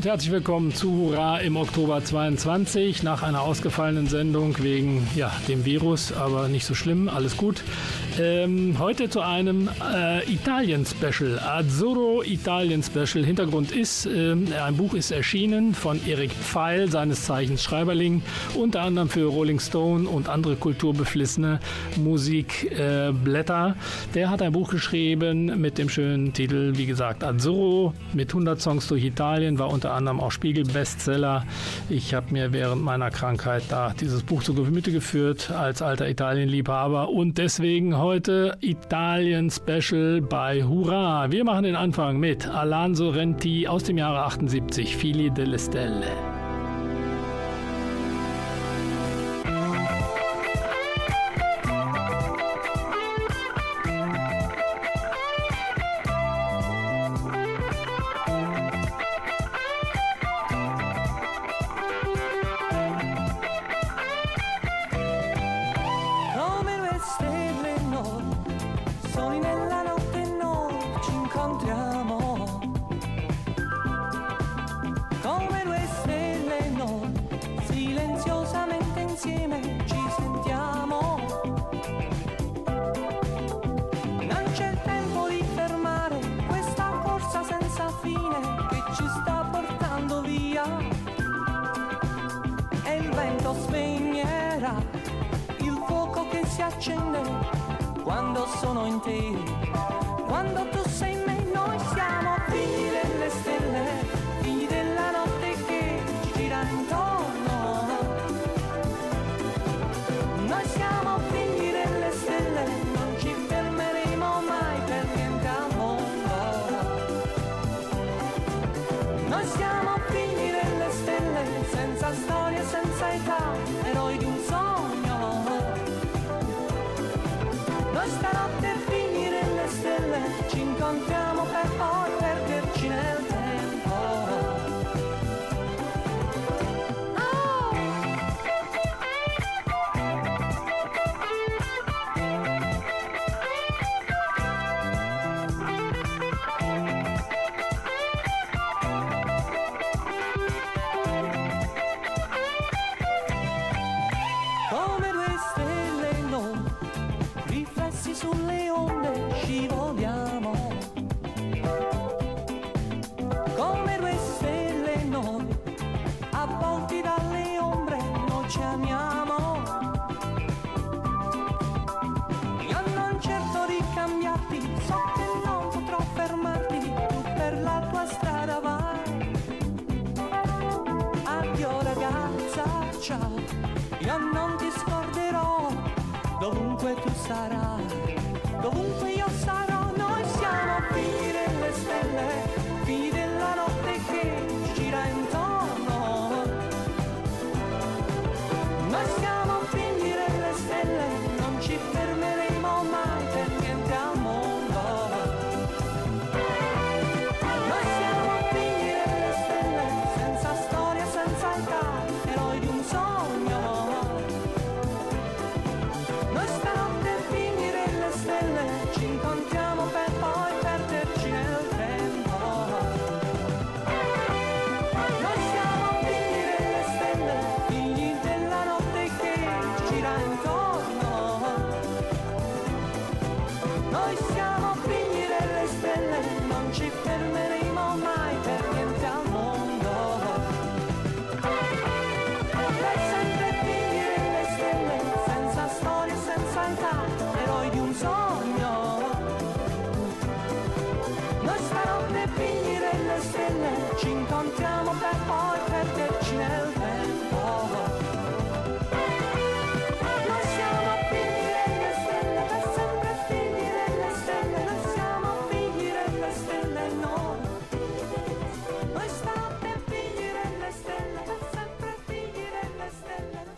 Und herzlich willkommen zu Hurra im Oktober 22 nach einer ausgefallenen Sendung wegen ja, dem Virus, aber nicht so schlimm, alles gut. Ähm, heute zu einem äh, Italien-Special, Azzurro Italien-Special. Hintergrund ist, äh, ein Buch ist erschienen von Erik Pfeil, seines Zeichens Schreiberling, unter anderem für Rolling Stone und andere kulturbeflissene Musikblätter. Äh, Der hat ein Buch geschrieben mit dem schönen Titel, wie gesagt, Azzurro mit 100 Songs durch Italien, war unter anderem auch Spiegel-Bestseller. Ich habe mir während meiner Krankheit da dieses Buch zu Gemüte geführt als alter Italien-Liebhaber und deswegen heute Italien Special bei Hurra. Wir machen den Anfang mit Alonso Renti aus dem Jahre 78, Fili delle accende quando sono in te. Quando tu sei in me, noi siamo figli delle stelle, figli della notte che ci gira intorno. Noi siamo figli delle stelle, non ci fermeremo mai per niente al mondo. Noi siamo figli delle stelle, senza storia, senza età, eroi di questa notte finire le stelle ci incontriamo ci amiamo. Io non cerco di cambiarti, so che non potrò fermarti, tu per la tua strada vai. Addio ragazza, ciao, io non ti scorderò, dovunque tu sarai.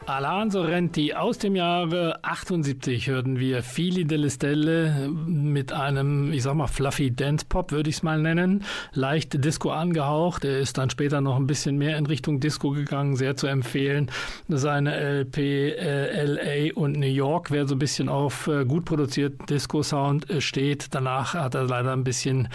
Alain Renti aus dem Jahre 78 hörten wir Fili delle Stelle mit einem, ich sag mal, fluffy Dance Pop, würde ich es mal nennen. Leicht Disco angehaucht. Er ist dann später noch ein bisschen mehr in Richtung Disco gegangen. Sehr zu empfehlen. Seine LP äh, LA und New York, wer so ein bisschen auf äh, gut produzierten Disco-Sound äh, steht. Danach hat er leider ein bisschen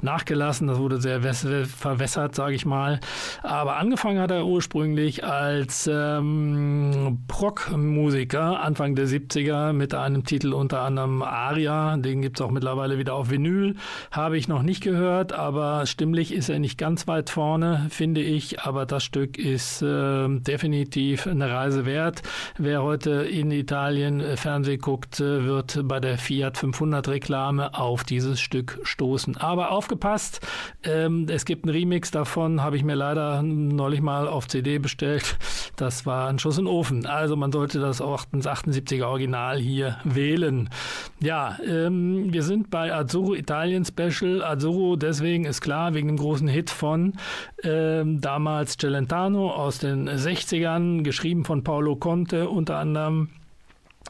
nachgelassen. Das wurde sehr verwässert, sage ich mal. Aber angefangen hat er ursprünglich als. Ähm, Prog-Musiker Anfang der 70er mit einem Titel unter anderem Aria. Den gibt es auch mittlerweile wieder auf Vinyl. Habe ich noch nicht gehört, aber stimmlich ist er nicht ganz weit vorne, finde ich. Aber das Stück ist äh, definitiv eine Reise wert. Wer heute in Italien Fernsehen guckt, äh, wird bei der Fiat 500 Reklame auf dieses Stück stoßen. Aber aufgepasst, ähm, es gibt einen Remix davon, habe ich mir leider neulich mal auf CD bestellt. Das war ein Schuss in den Ofen. Also man sollte das 78er Original hier wählen. Ja, ähm, wir sind bei Azzurro Italien Special. Azzurro deswegen ist klar, wegen dem großen Hit von ähm, damals Celentano aus den 60ern, geschrieben von Paolo Conte unter anderem.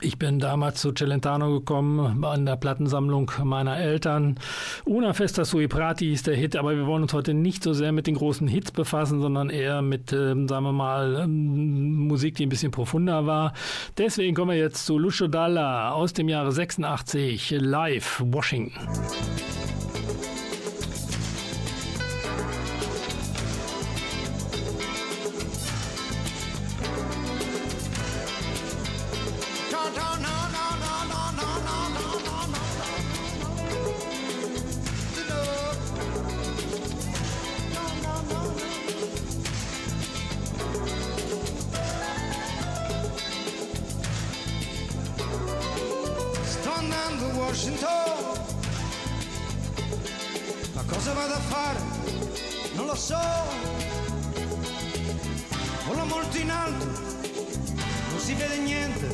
Ich bin damals zu Celentano gekommen, an der Plattensammlung meiner Eltern. Una Festa sui Prati ist der Hit, aber wir wollen uns heute nicht so sehr mit den großen Hits befassen, sondern eher mit, äh, sagen wir mal, ähm, Musik, die ein bisschen profunder war. Deswegen kommen wir jetzt zu Lucio Dalla aus dem Jahre 86, live Washington. fare, non lo so. Volo molto in alto, non si vede niente,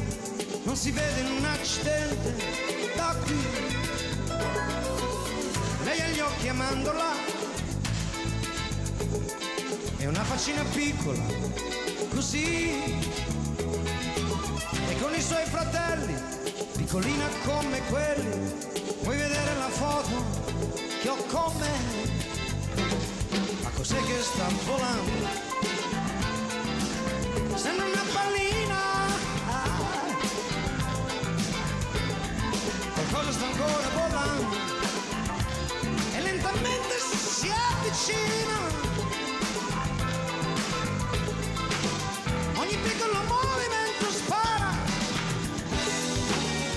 non si vede un accidente da qui. Lei ha gli occhi a mandola, è una faccina piccola, così. E con i suoi fratelli, piccolina come quelli, vuoi vedere la foto che ho con me? cos'è che sta volando? Sembra una pallina, qualcosa sta ancora volando e lentamente si avvicina. Ogni piccolo movimento spara,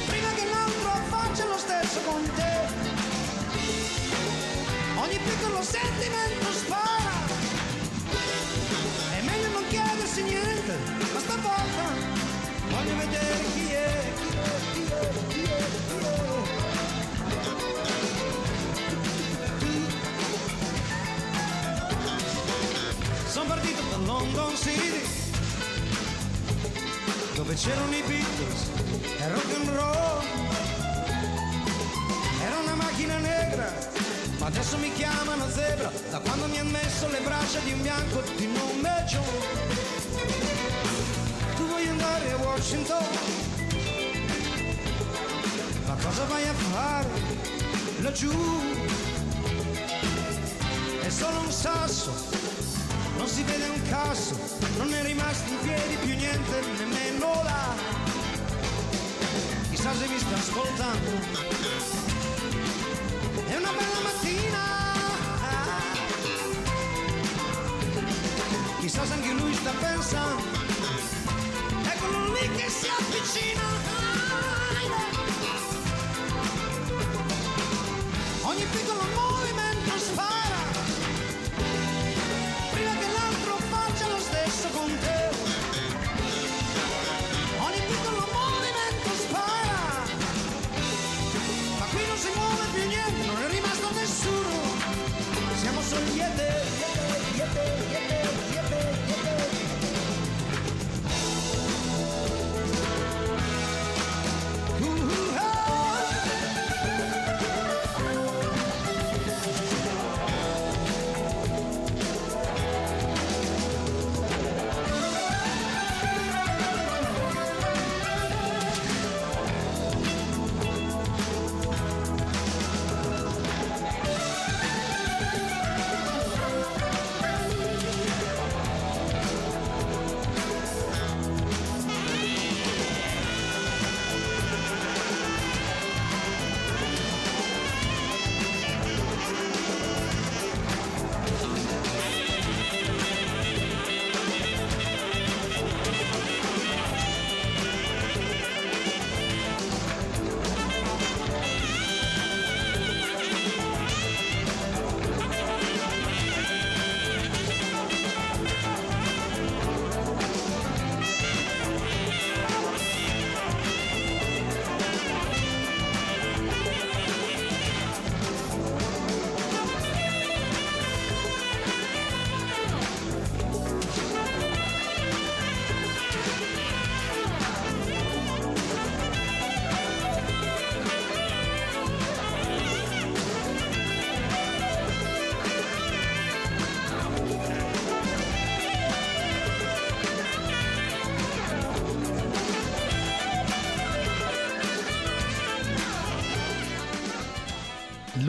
prima che l'altro faccia lo stesso con te. Ogni piccolo sentimento dove c'erano i Beatles e rock and roll. Era una macchina negra, ma adesso mi chiamano zebra, da quando mi ha messo le braccia di un bianco di nome John. A Washington? Ma cosa vai a fare laggiù? È solo un sasso non si vede un cazzo, non è rimasto in piedi più niente, nemmeno là. Chissà se mi sta ascoltando. vicino Ogni piccolo amore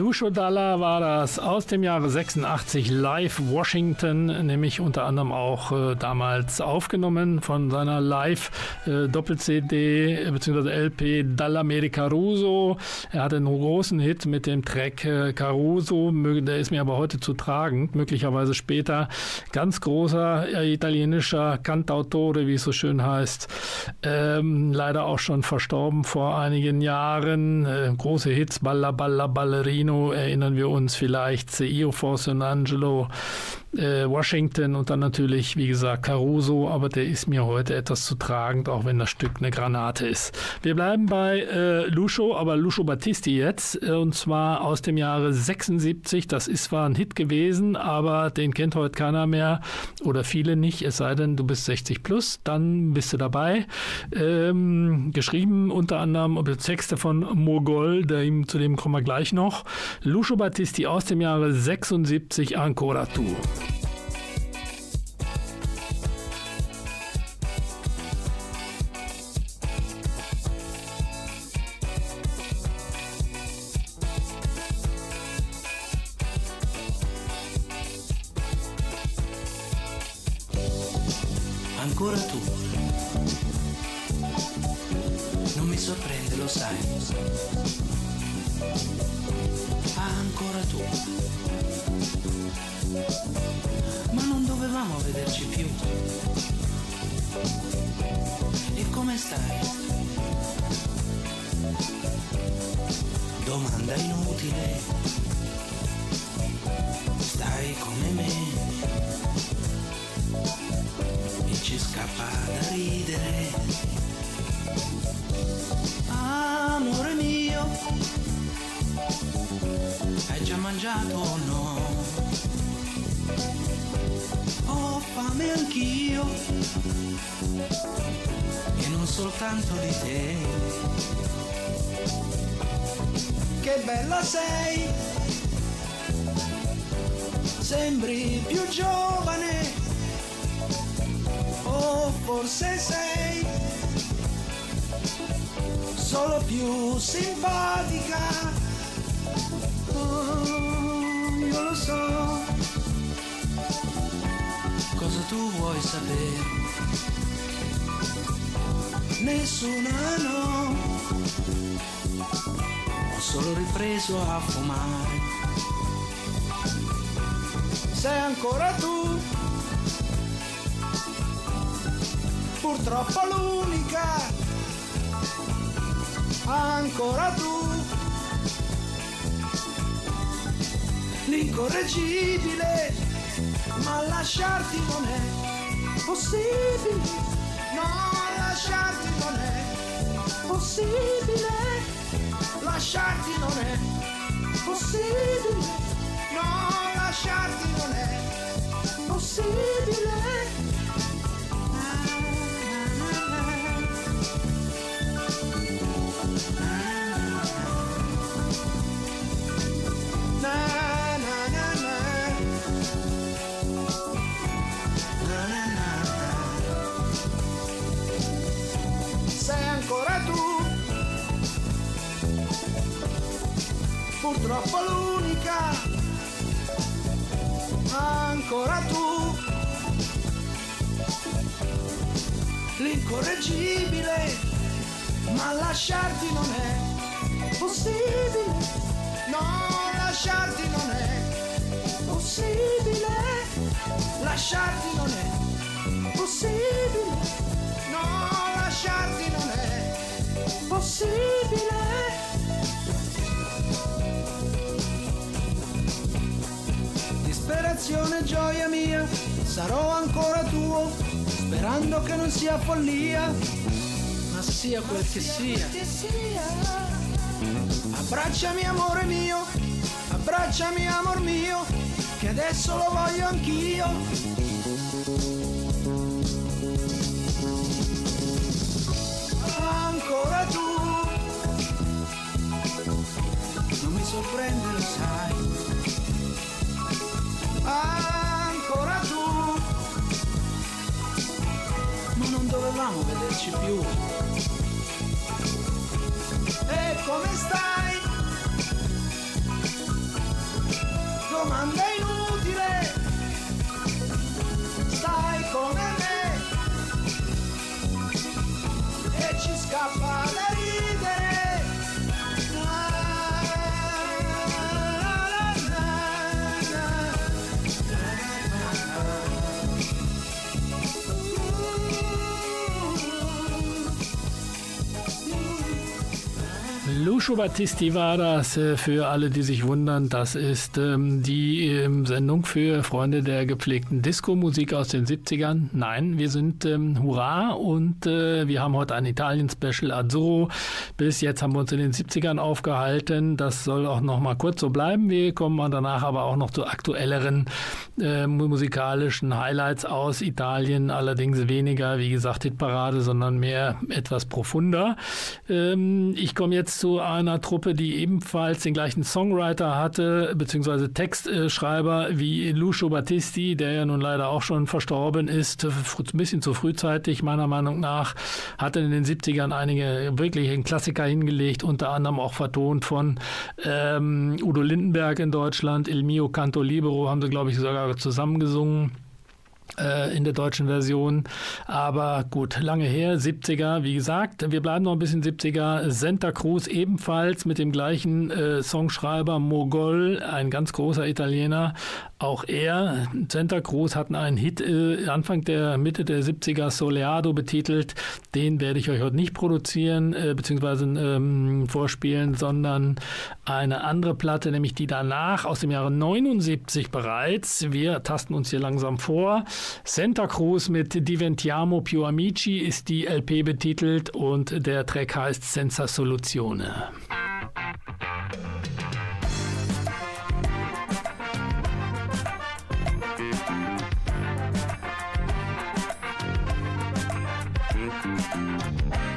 Lucio Dalla war das aus dem Jahre 86 Live Washington, nämlich unter anderem auch äh, damals aufgenommen von seiner Live äh, Doppel-CD äh, bzw. LP Dalla Meri Caruso. Er hatte einen großen Hit mit dem Track äh, Caruso, der ist mir aber heute zu tragen, möglicherweise später. Ganz großer italienischer Cantautore, wie es so schön heißt. Ähm, leider auch schon verstorben vor einigen Jahren. Äh, große Hits, Balla Balla Ballerina Torino erinnern wir uns vielleicht, Io Force Angelo, äh, Washington und dann natürlich, wie gesagt, Caruso, aber der ist mir heute etwas zu tragend, auch wenn das Stück eine Granate ist. Wir bleiben bei äh, Lucio, aber Lucio Battisti jetzt, äh, und zwar aus dem Jahre 76. Das ist zwar ein Hit gewesen, aber den kennt heute keiner mehr oder viele nicht, es sei denn, du bist 60 plus, dann bist du dabei. Ähm, geschrieben unter anderem Texte von Mogol, dem, zu dem kommen wir gleich noch. Lucio Battisti aus dem Jahre 76, Ancora Tu. Ancora tu. Non mi sorprende, lo sai. Ancora tu. Vederci più. E come stai? Domanda inutile. Stai come me ci scappa da ridere. Amore mio, hai già mangiato o no? Ho fame anch'io e non soltanto di te. Che bella sei, sembri più giovane o forse sei solo più simpatica. Oh, io lo so tu vuoi sapere. Nessuna no, ho solo ripreso a fumare. Sei ancora tu. Purtroppo l'unica, ancora tu, l'incorreggibile, ma lasciarti non è possibile, no, lasciarti non è possibile, lasciarti non è possibile, no, lasciarti non è possibile. Purtroppo l'unica, ancora tu, l'incorreggibile, ma lasciarti non è possibile, no, lasciarti non è possibile, lasciarti non è possibile, no, lasciarti non è possibile. Disperazione, gioia mia, sarò ancora tuo, sperando che non sia follia, ma sia quel che sia. Abbracciami amore mio, abbracciami amor mio, che adesso lo voglio anch'io. Ancora tu, non mi sorprende, lo sai ancora tu. Ma non dovevamo vederci più. E come stai? domanda inutile. Stai come me e ci scappa Lucio Battisti war das äh, für alle, die sich wundern. Das ist ähm, die ähm, Sendung für Freunde der gepflegten Disco-Musik aus den 70ern. Nein, wir sind ähm, Hurra und äh, wir haben heute ein Italien-Special Azzurro. Bis jetzt haben wir uns in den 70ern aufgehalten. Das soll auch noch mal kurz so bleiben. Wir kommen danach aber auch noch zu aktuelleren äh, musikalischen Highlights aus Italien. Allerdings weniger, wie gesagt, Hitparade, sondern mehr etwas profunder. Ähm, ich komme jetzt zu einer Truppe, die ebenfalls den gleichen Songwriter hatte, beziehungsweise Textschreiber wie Lucio Battisti, der ja nun leider auch schon verstorben ist, ein bisschen zu frühzeitig meiner Meinung nach, hatte in den 70ern einige wirklich Klassiker hingelegt, unter anderem auch vertont von ähm, Udo Lindenberg in Deutschland, Il mio canto libero haben sie, glaube ich, sogar zusammengesungen in der deutschen Version. Aber gut, lange her, 70er, wie gesagt. Wir bleiben noch ein bisschen 70er. Santa Cruz ebenfalls mit dem gleichen äh, Songschreiber Mogol, ein ganz großer Italiener. Auch er, Santa Cruz, hatten einen Hit äh, Anfang der Mitte der 70er, Soleado betitelt. Den werde ich euch heute nicht produzieren, äh, beziehungsweise ähm, vorspielen, sondern eine andere Platte, nämlich die danach aus dem Jahre 79 bereits. Wir tasten uns hier langsam vor. Santa Cruz mit Diventiamo più amici ist die LP betitelt und der Track heißt Senza Soluzione. Música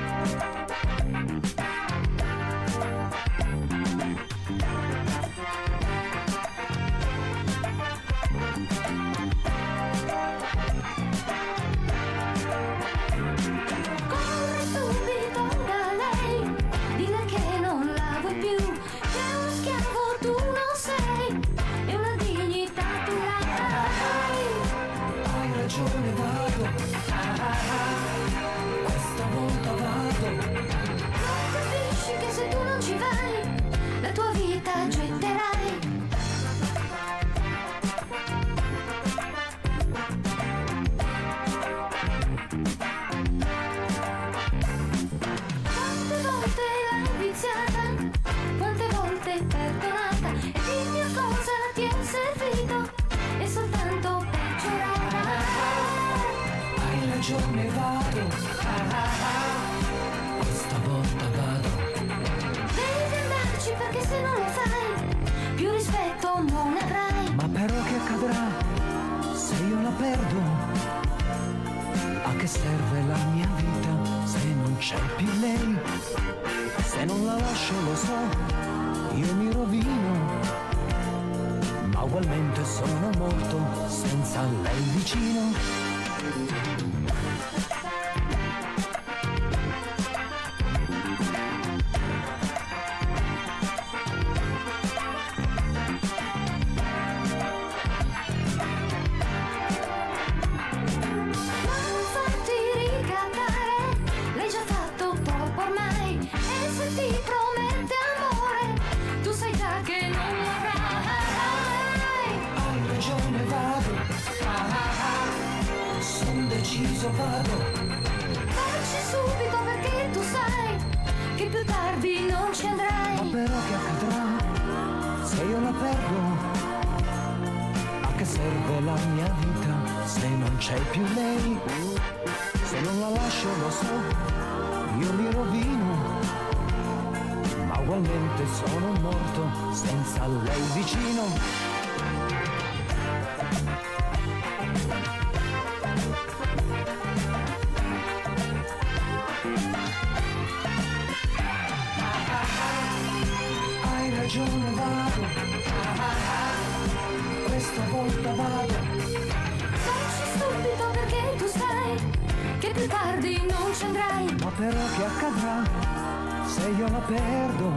andrai. Ma però che accadrà se io la perdo?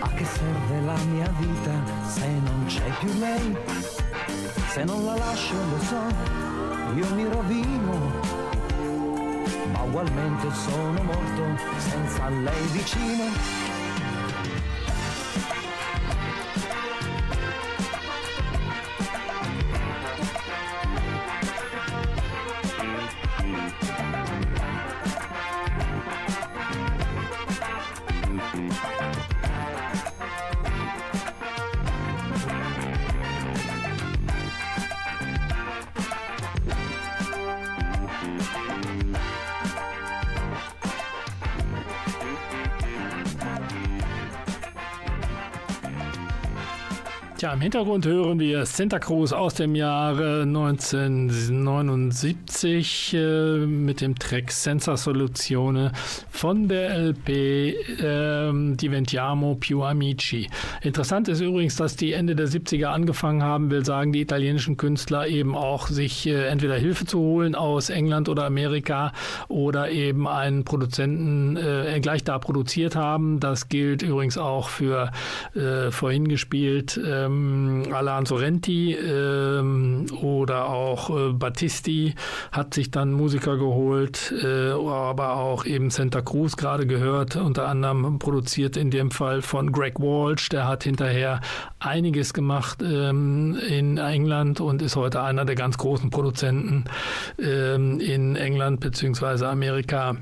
A che serve la mia vita se non c'è più lei? Se non la lascio lo so, io mi rovino, ma ugualmente sono morto senza lei vicino. Ja, im Hintergrund hören wir Santa Cruz aus dem Jahre 1979 äh, mit dem Track Senza Soluzione von der LP äh, Diventiamo più amici. Interessant ist übrigens, dass die Ende der 70er angefangen haben, will sagen, die italienischen Künstler eben auch sich äh, entweder Hilfe zu holen aus England oder Amerika oder eben einen Produzenten äh, gleich da produziert haben. Das gilt übrigens auch für äh, vorhin gespielt. Ähm, ähm, Alain Sorrenti ähm, oder auch äh, Battisti hat sich dann Musiker geholt, äh, aber auch eben Santa Cruz gerade gehört, unter anderem produziert in dem Fall von Greg Walsh, der hat hinterher einiges gemacht ähm, in England und ist heute einer der ganz großen Produzenten ähm, in England bzw. Amerika.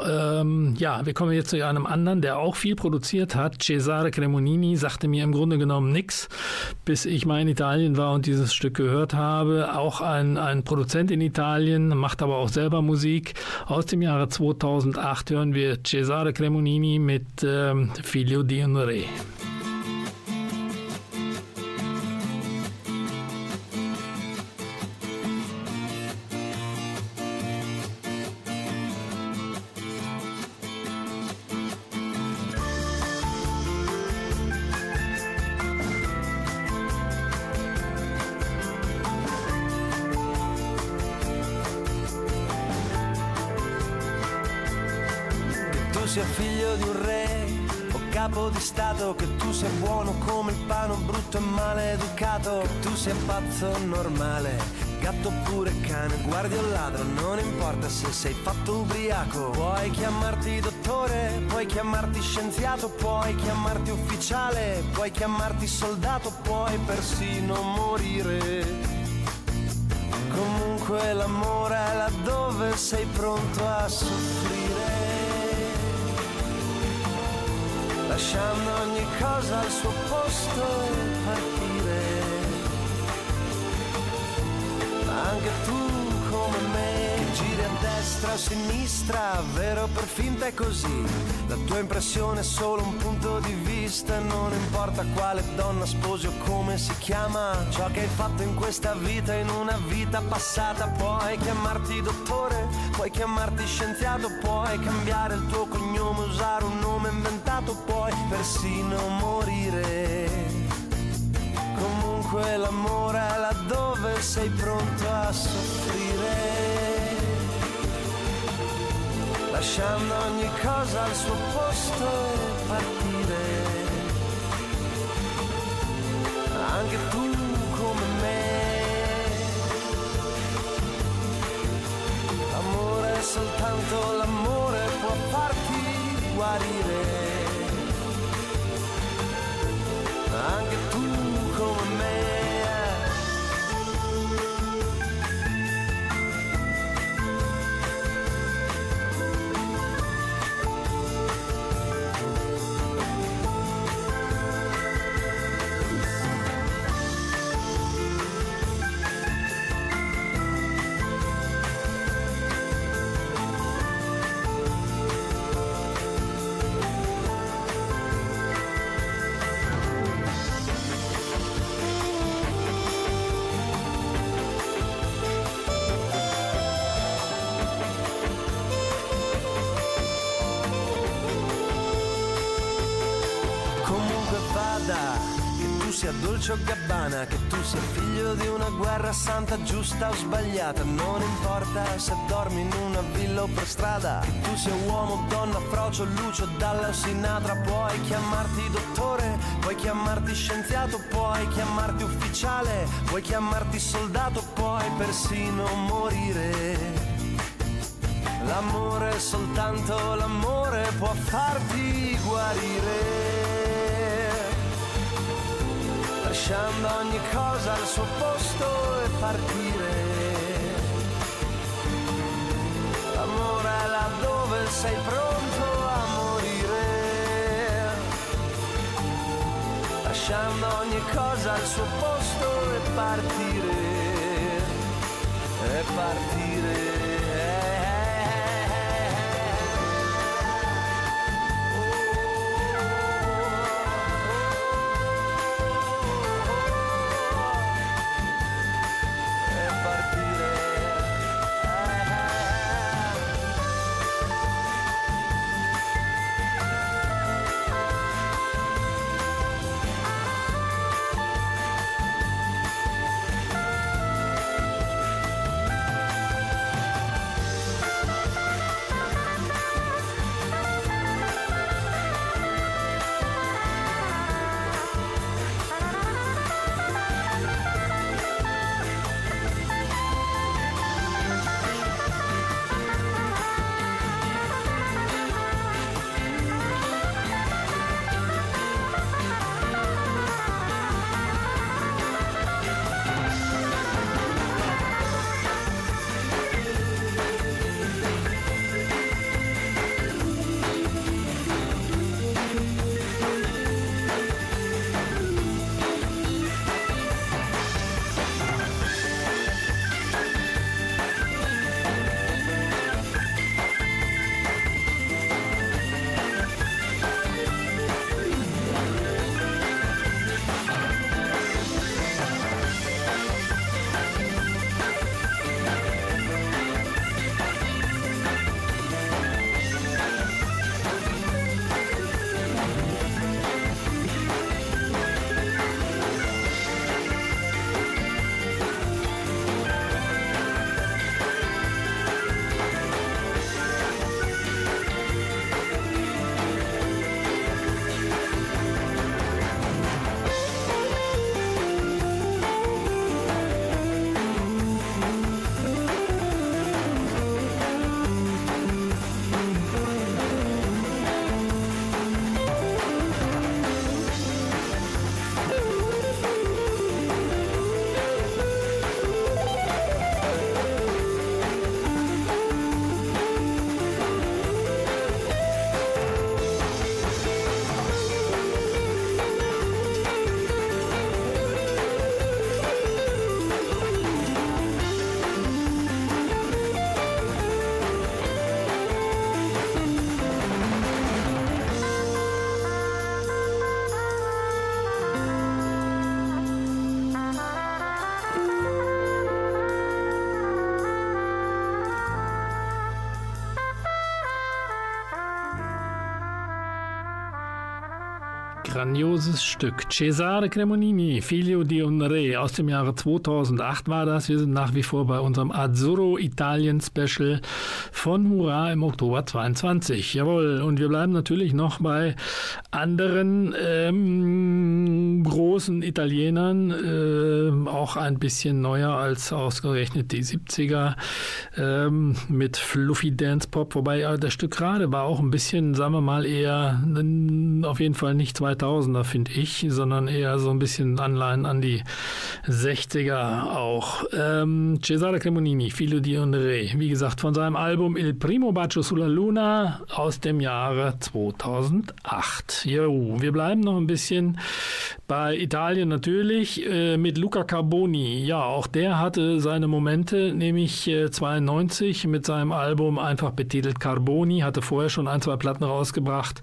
Ähm, ja, wir kommen jetzt zu einem anderen, der auch viel produziert hat. Cesare Cremonini sagte mir im Grunde genommen nichts, bis ich mal in Italien war und dieses Stück gehört habe. Auch ein, ein Produzent in Italien, macht aber auch selber Musik. Aus dem Jahre 2008 hören wir Cesare Cremonini mit ähm, Figlio di un sia figlio di un re o capo di stato, che tu sia buono come il pano, brutto e maleducato, che tu sia pazzo normale, gatto oppure cane, guardi o ladro, non importa se sei fatto ubriaco, puoi chiamarti dottore, puoi chiamarti scienziato, puoi chiamarti ufficiale, puoi chiamarti soldato, puoi persino morire. Comunque l'amore è laddove sei pronto a soffrire lasciando ogni cosa al suo posto e partire. Ma anche tu come me, giri a destra a sinistra, vero per finta è così. La tua impressione è solo un punto di vista, non importa quale donna sposi o come si chiama, ciò che hai fatto in questa vita, in una vita passata, puoi chiamarti dottore, puoi chiamarti scienziato, puoi cambiare il tuo cognome, usare un inventato, puoi persino morire. Comunque l'amore è laddove sei pronto a soffrire lasciando ogni cosa al suo posto e partire. Anche tu come me. L'amore soltanto l'amore può farti guarire. Dolce gabbana, che tu sia figlio di una guerra santa, giusta o sbagliata, non importa se dormi in una villa o per strada, che tu sia uomo, donna, frocio, lucio, dalla sinatra, puoi chiamarti dottore, puoi chiamarti scienziato, puoi chiamarti ufficiale, puoi chiamarti soldato, puoi persino morire. L'amore, soltanto l'amore può farti guarire. Lasciando ogni cosa al suo posto e partire. L'amore è laddove sei pronto a morire. Lasciando ogni cosa al suo posto e partire. E partire. Grandioses Stück. Cesare Cremonini, Figlio di un Re, aus dem Jahre 2008 war das. Wir sind nach wie vor bei unserem Azzurro Italien Special von Hurra im Oktober 22. Jawohl, und wir bleiben natürlich noch bei anderen ähm, großen Italienern, äh, auch ein bisschen neuer als ausgerechnet die 70er ähm, mit Fluffy Dance Pop, wobei äh, das Stück gerade war auch ein bisschen, sagen wir mal, eher auf jeden Fall nicht 2000er, finde ich, sondern eher so ein bisschen Anleihen an die 60er auch. Ähm, Cesare Cremonini, Figlio di un Re, wie gesagt, von seinem Album Il Primo Bacio sulla Luna aus dem Jahre 2008. Jo, wir bleiben noch ein bisschen bei Italien natürlich äh, mit Luca Carboni. Ja, auch der hatte seine Momente, nämlich äh, 92 mit seinem Album einfach betitelt Carboni, hatte vorher schon ein, zwei Platten rausgebracht.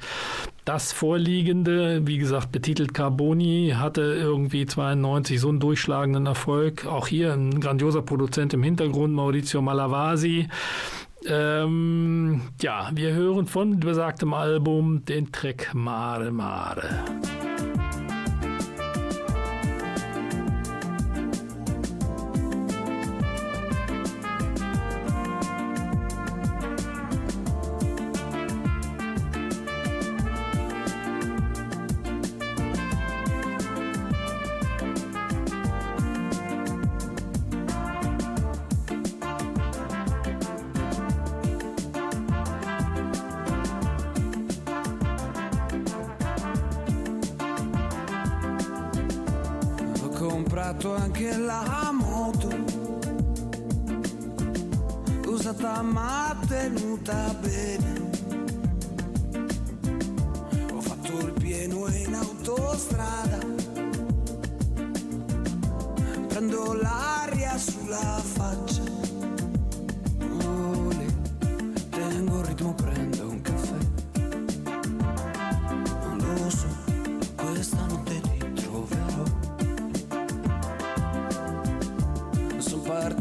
Das vorliegende, wie gesagt, betitelt Carboni, hatte irgendwie 92 so einen durchschlagenden Erfolg. Auch hier ein grandioser Produzent im Hintergrund, Maurizio Malavasi. Ähm, ja, wir hören von besagtem Album den Track Mare Mare.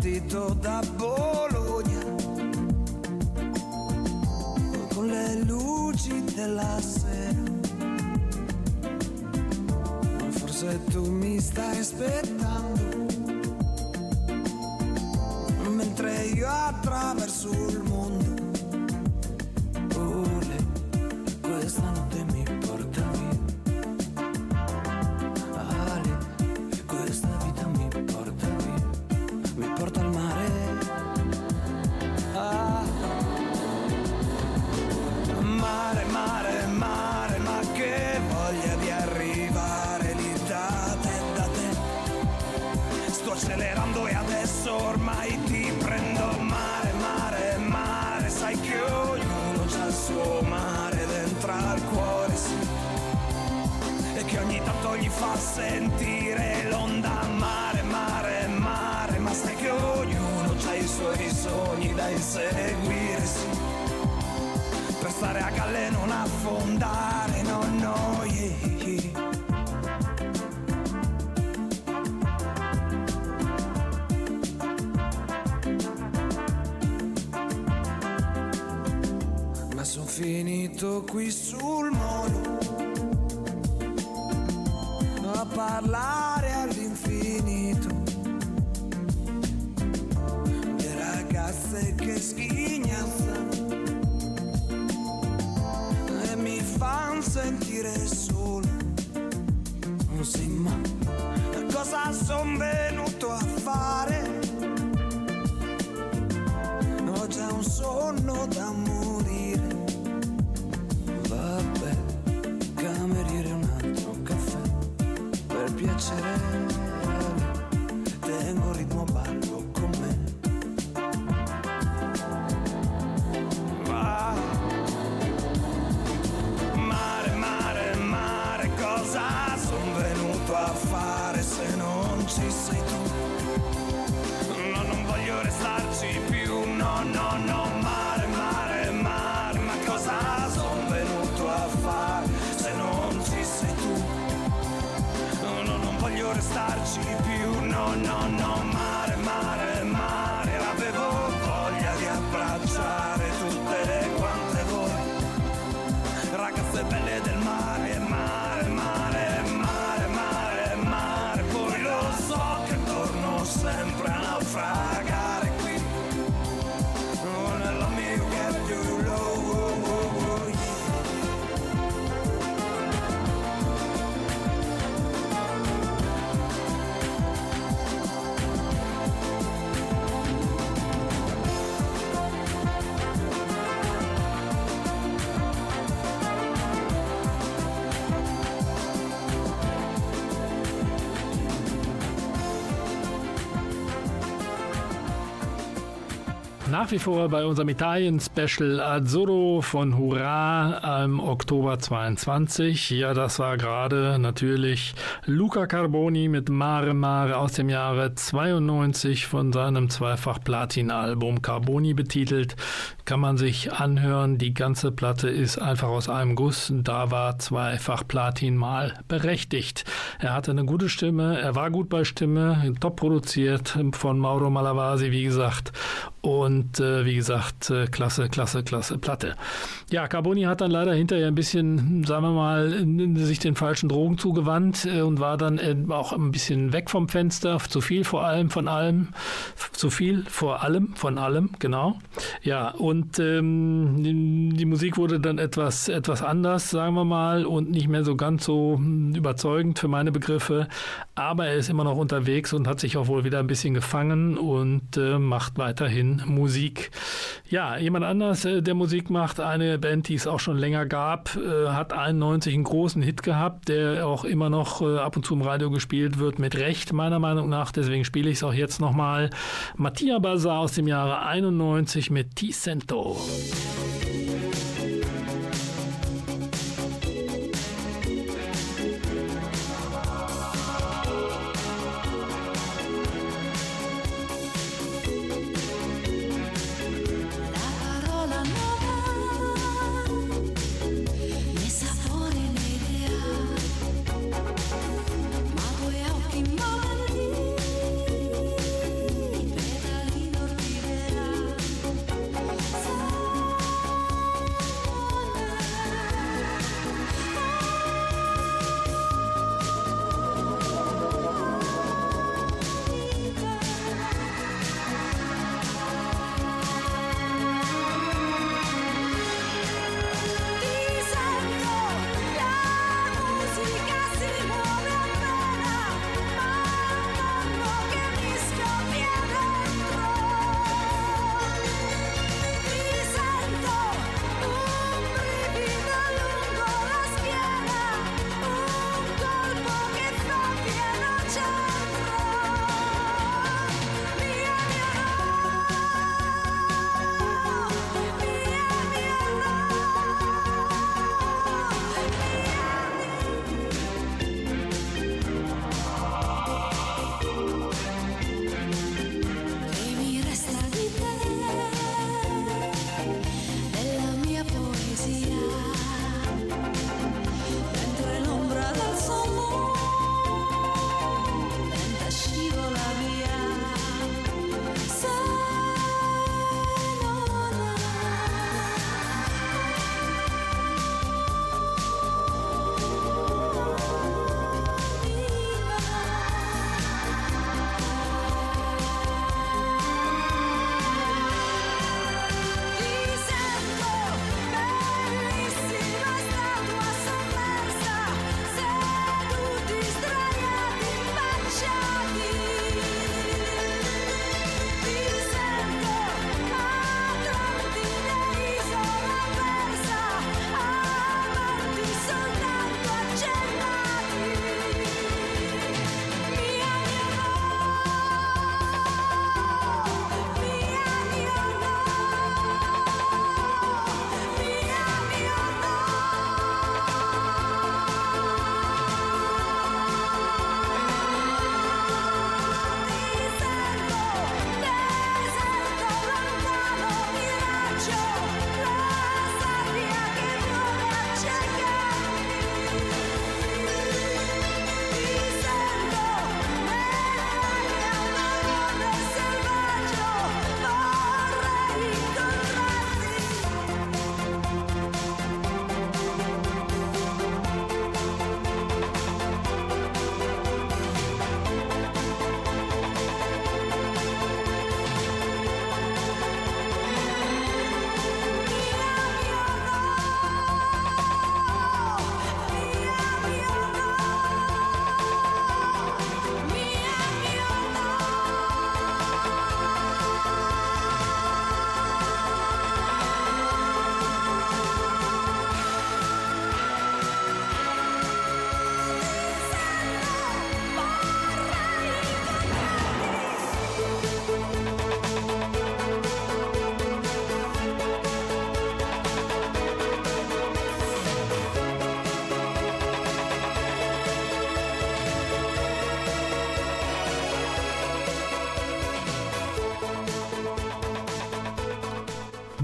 partito da Bologna con le luci della sera. Forse tu mi stai aspettando sentire solo. Non si ma cosa son. Nach wie vor bei unserem Italien-Special Azzurro von Hurra im Oktober 22. Ja, das war gerade natürlich Luca Carboni mit Mare Mare aus dem Jahre 92 von seinem zweifach Platin-Album Carboni betitelt kann man sich anhören. Die ganze Platte ist einfach aus einem Guss. Da war zweifach Platin mal berechtigt. Er hatte eine gute Stimme, er war gut bei Stimme, top produziert von Mauro Malavasi, wie gesagt. Und äh, wie gesagt, äh, klasse, klasse, klasse Platte. Ja, Carboni hat dann leider hinterher ein bisschen, sagen wir mal, sich den falschen Drogen zugewandt äh, und war dann äh, auch ein bisschen weg vom Fenster. Zu viel vor allem von allem. Zu viel vor allem von allem, genau. Ja, und und ähm, die Musik wurde dann etwas, etwas anders, sagen wir mal, und nicht mehr so ganz so hm, überzeugend für meine Begriffe. Aber er ist immer noch unterwegs und hat sich auch wohl wieder ein bisschen gefangen und äh, macht weiterhin Musik. Ja, jemand anders, äh, der Musik macht, eine Band, die es auch schon länger gab, äh, hat 91 einen großen Hit gehabt, der auch immer noch äh, ab und zu im Radio gespielt wird, mit Recht meiner Meinung nach. Deswegen spiele ich es auch jetzt nochmal. Mattia Bazar aus dem Jahre 91 mit Decent ント。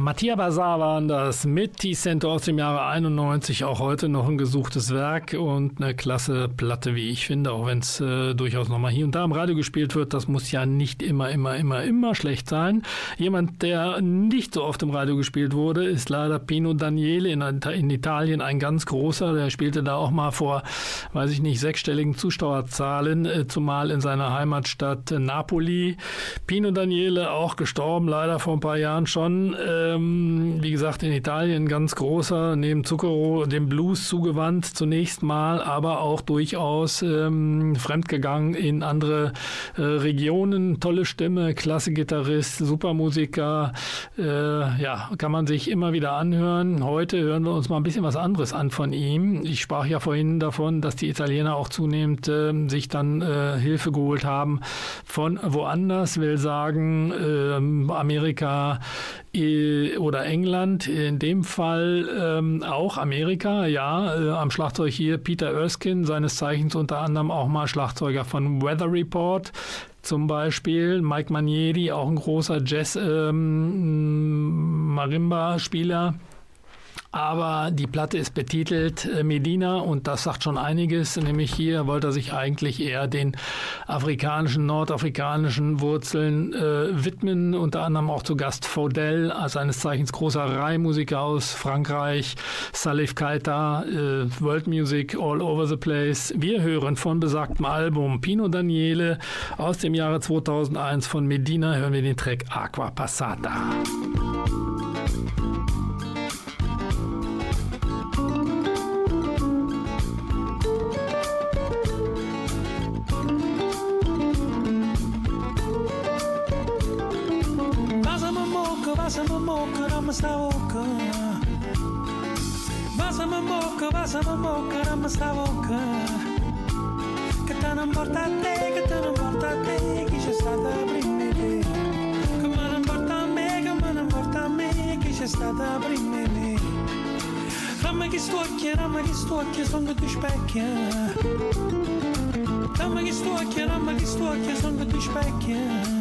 Mattia Bazar waren das mit T-Center aus dem Jahre 91, auch heute noch ein gesuchtes Werk und eine klasse Platte, wie ich finde, auch wenn es äh, durchaus nochmal hier und da im Radio gespielt wird. Das muss ja nicht immer, immer, immer, immer schlecht sein. Jemand, der nicht so oft im Radio gespielt wurde, ist leider Pino Daniele in, in Italien, ein ganz großer. Der spielte da auch mal vor, weiß ich nicht, sechsstelligen Zuschauerzahlen, äh, zumal in seiner Heimatstadt Napoli. Pino Daniele auch gestorben, leider vor ein paar Jahren schon. Ähm, Ähm, wie gesagt, in Italien ganz großer, neben Zucchero dem Blues zugewandt zunächst mal, aber auch durchaus ähm, fremdgegangen in andere äh, Regionen. Tolle Stimme, klasse Gitarrist, super Musiker. Äh, ja, kann man sich immer wieder anhören. Heute hören wir uns mal ein bisschen was anderes an von ihm. Ich sprach ja vorhin davon, dass die Italiener auch zunehmend äh, sich dann äh, Hilfe geholt haben von woanders, will sagen ähm, Amerika oder England, in dem Fall ähm, auch Amerika, ja, äh, am Schlagzeug hier Peter Erskine, seines Zeichens unter anderem auch mal Schlagzeuger von Weather Report zum Beispiel. Mike Manieri, auch ein großer Jazz-Marimba-Spieler. Ähm, aber die Platte ist betitelt äh, Medina und das sagt schon einiges. Nämlich hier wollte er sich eigentlich eher den afrikanischen, nordafrikanischen Wurzeln äh, widmen. Unter anderem auch zu Gast Faudel, seines Zeichens großer Reihmusiker aus Frankreich, Salif Keita, äh, World Music All Over the Place. Wir hören von besagtem Album Pino Daniele aus dem Jahre 2001 von Medina hören wir den Track Aqua Passata. stoke som går düşbeke I'm tamam stoke som går düşbeke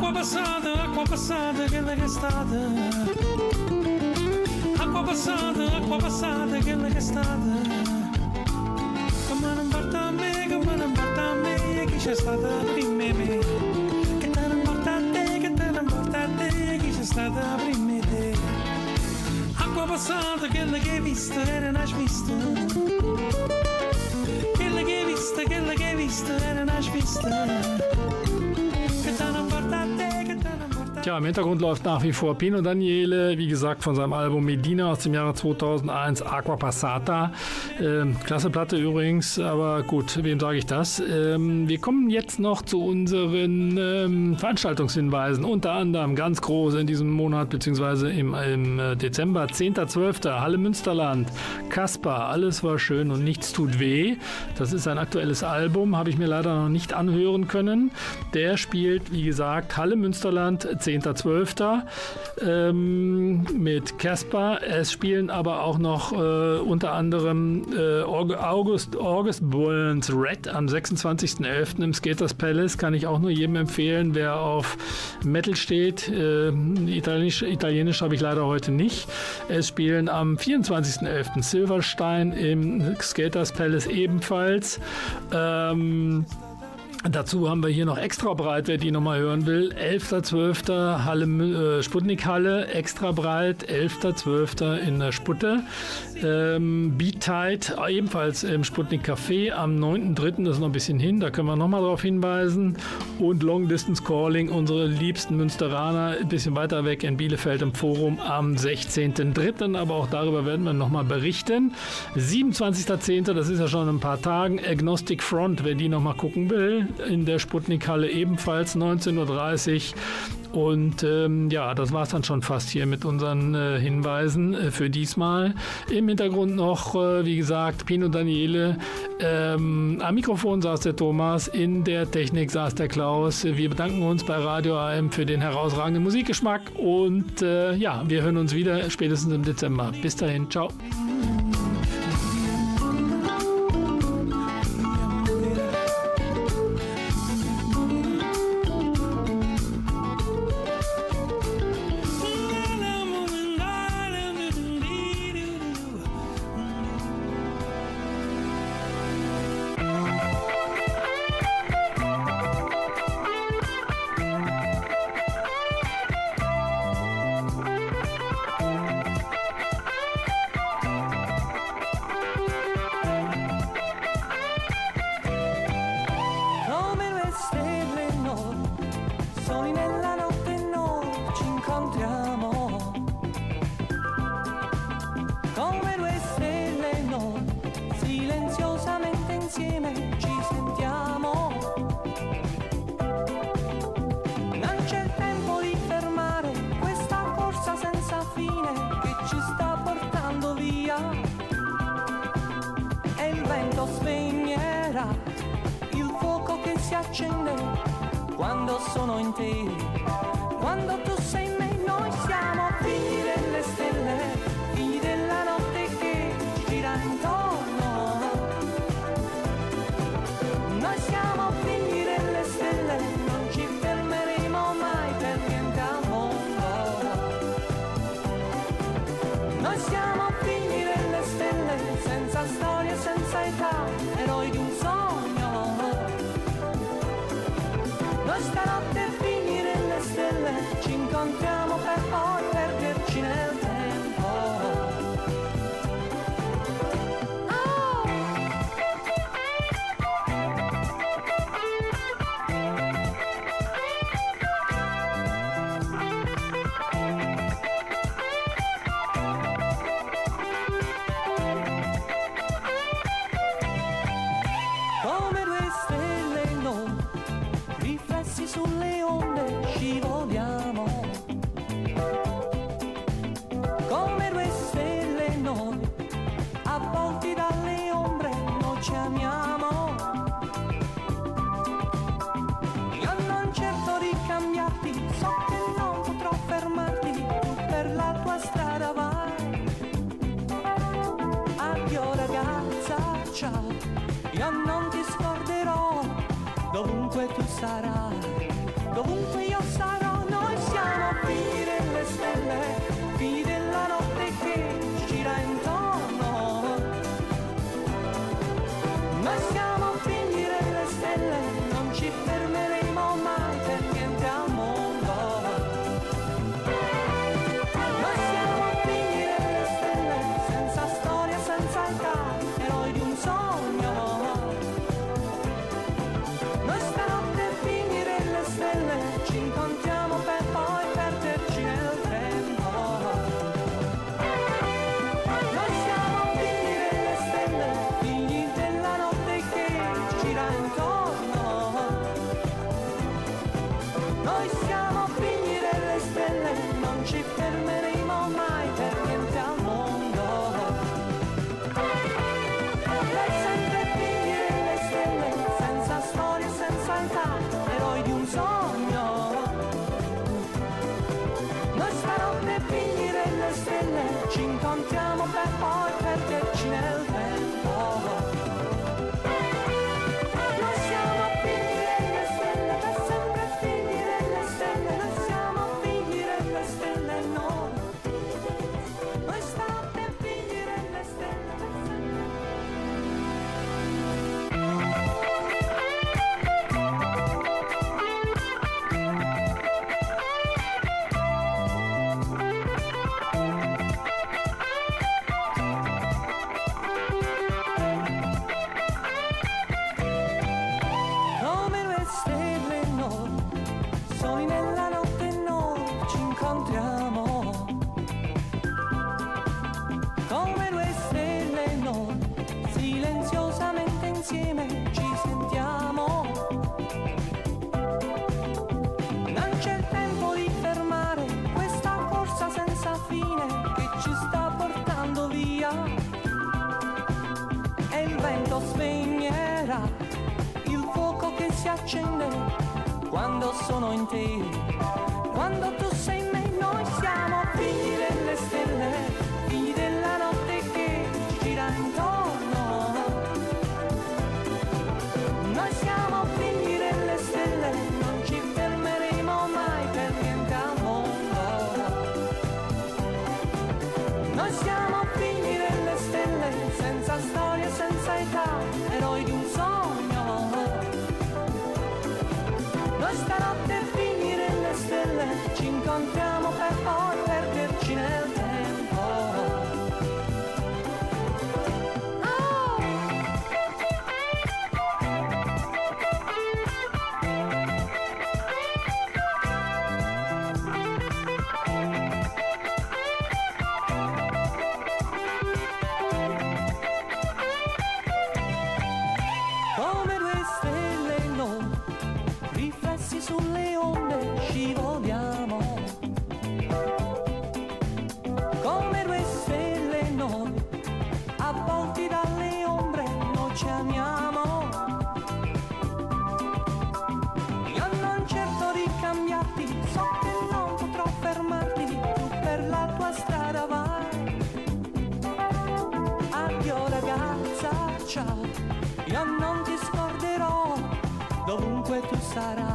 Acqua passata, acqua passata, quella che è stata. Acqua passata, acqua passata, quella che è stata. Che me ne importa a me, che me ne importa a me, chi c'è stata prima di me. Che te ne importa a te, che te ne importa a te, chi c'è stata prima di te. Acqua passata, quella che hai visto, era una svista. Quella che hai visto, quella che hai visto, era una Tja, im Hintergrund läuft nach wie vor Pino Daniele, wie gesagt, von seinem Album Medina aus dem Jahre 2001, Aqua Passata. Ähm, klasse Platte übrigens, aber gut, wem sage ich das? Ähm, wir kommen jetzt noch zu unseren ähm, Veranstaltungshinweisen, unter anderem ganz groß in diesem Monat, beziehungsweise im, im äh, Dezember, 10.12., Halle Münsterland, Kaspar, alles war schön und nichts tut weh. Das ist ein aktuelles Album, habe ich mir leider noch nicht anhören können. Der spielt, wie gesagt, Halle Münsterland, 10.12. Ähm, mit Caspar. Es spielen aber auch noch äh, unter anderem äh, August, August Burns Red am 26.11. im Skaters Palace. Kann ich auch nur jedem empfehlen, wer auf Metal steht. Äh, Italienisch, Italienisch habe ich leider heute nicht. Es spielen am 24.11. Silverstein im Skaters Palace ebenfalls. Ähm, Dazu haben wir hier noch extra breit, wer die nochmal hören will. 11.12. Halle, äh, Sputnik-Halle, extra breit, 11.12. in der Sputte. Ähm, Beat Tight, ebenfalls im Sputnik Café am 9.3., das ist noch ein bisschen hin, da können wir nochmal darauf hinweisen. Und Long Distance Calling, unsere liebsten Münsteraner, ein bisschen weiter weg in Bielefeld im Forum am 16.3., aber auch darüber werden wir nochmal berichten. 27.10., das ist ja schon in ein paar Tagen, Agnostic Front, wer die nochmal gucken will, in der Sputnikhalle ebenfalls 19.30 Uhr. Und ähm, ja, das war es dann schon fast hier mit unseren äh, Hinweisen äh, für diesmal. Im Hintergrund noch, äh, wie gesagt, Pino Daniele. Ähm, am Mikrofon saß der Thomas, in der Technik saß der Klaus. Wir bedanken uns bei Radio AM für den herausragenden Musikgeschmack und äh, ja, wir hören uns wieder spätestens im Dezember. Bis dahin, ciao. quando spegnerà. Il fuoco che si accende quando sono in te, quando tu sei passará. si accende quando sono in te, quando tu sei estará.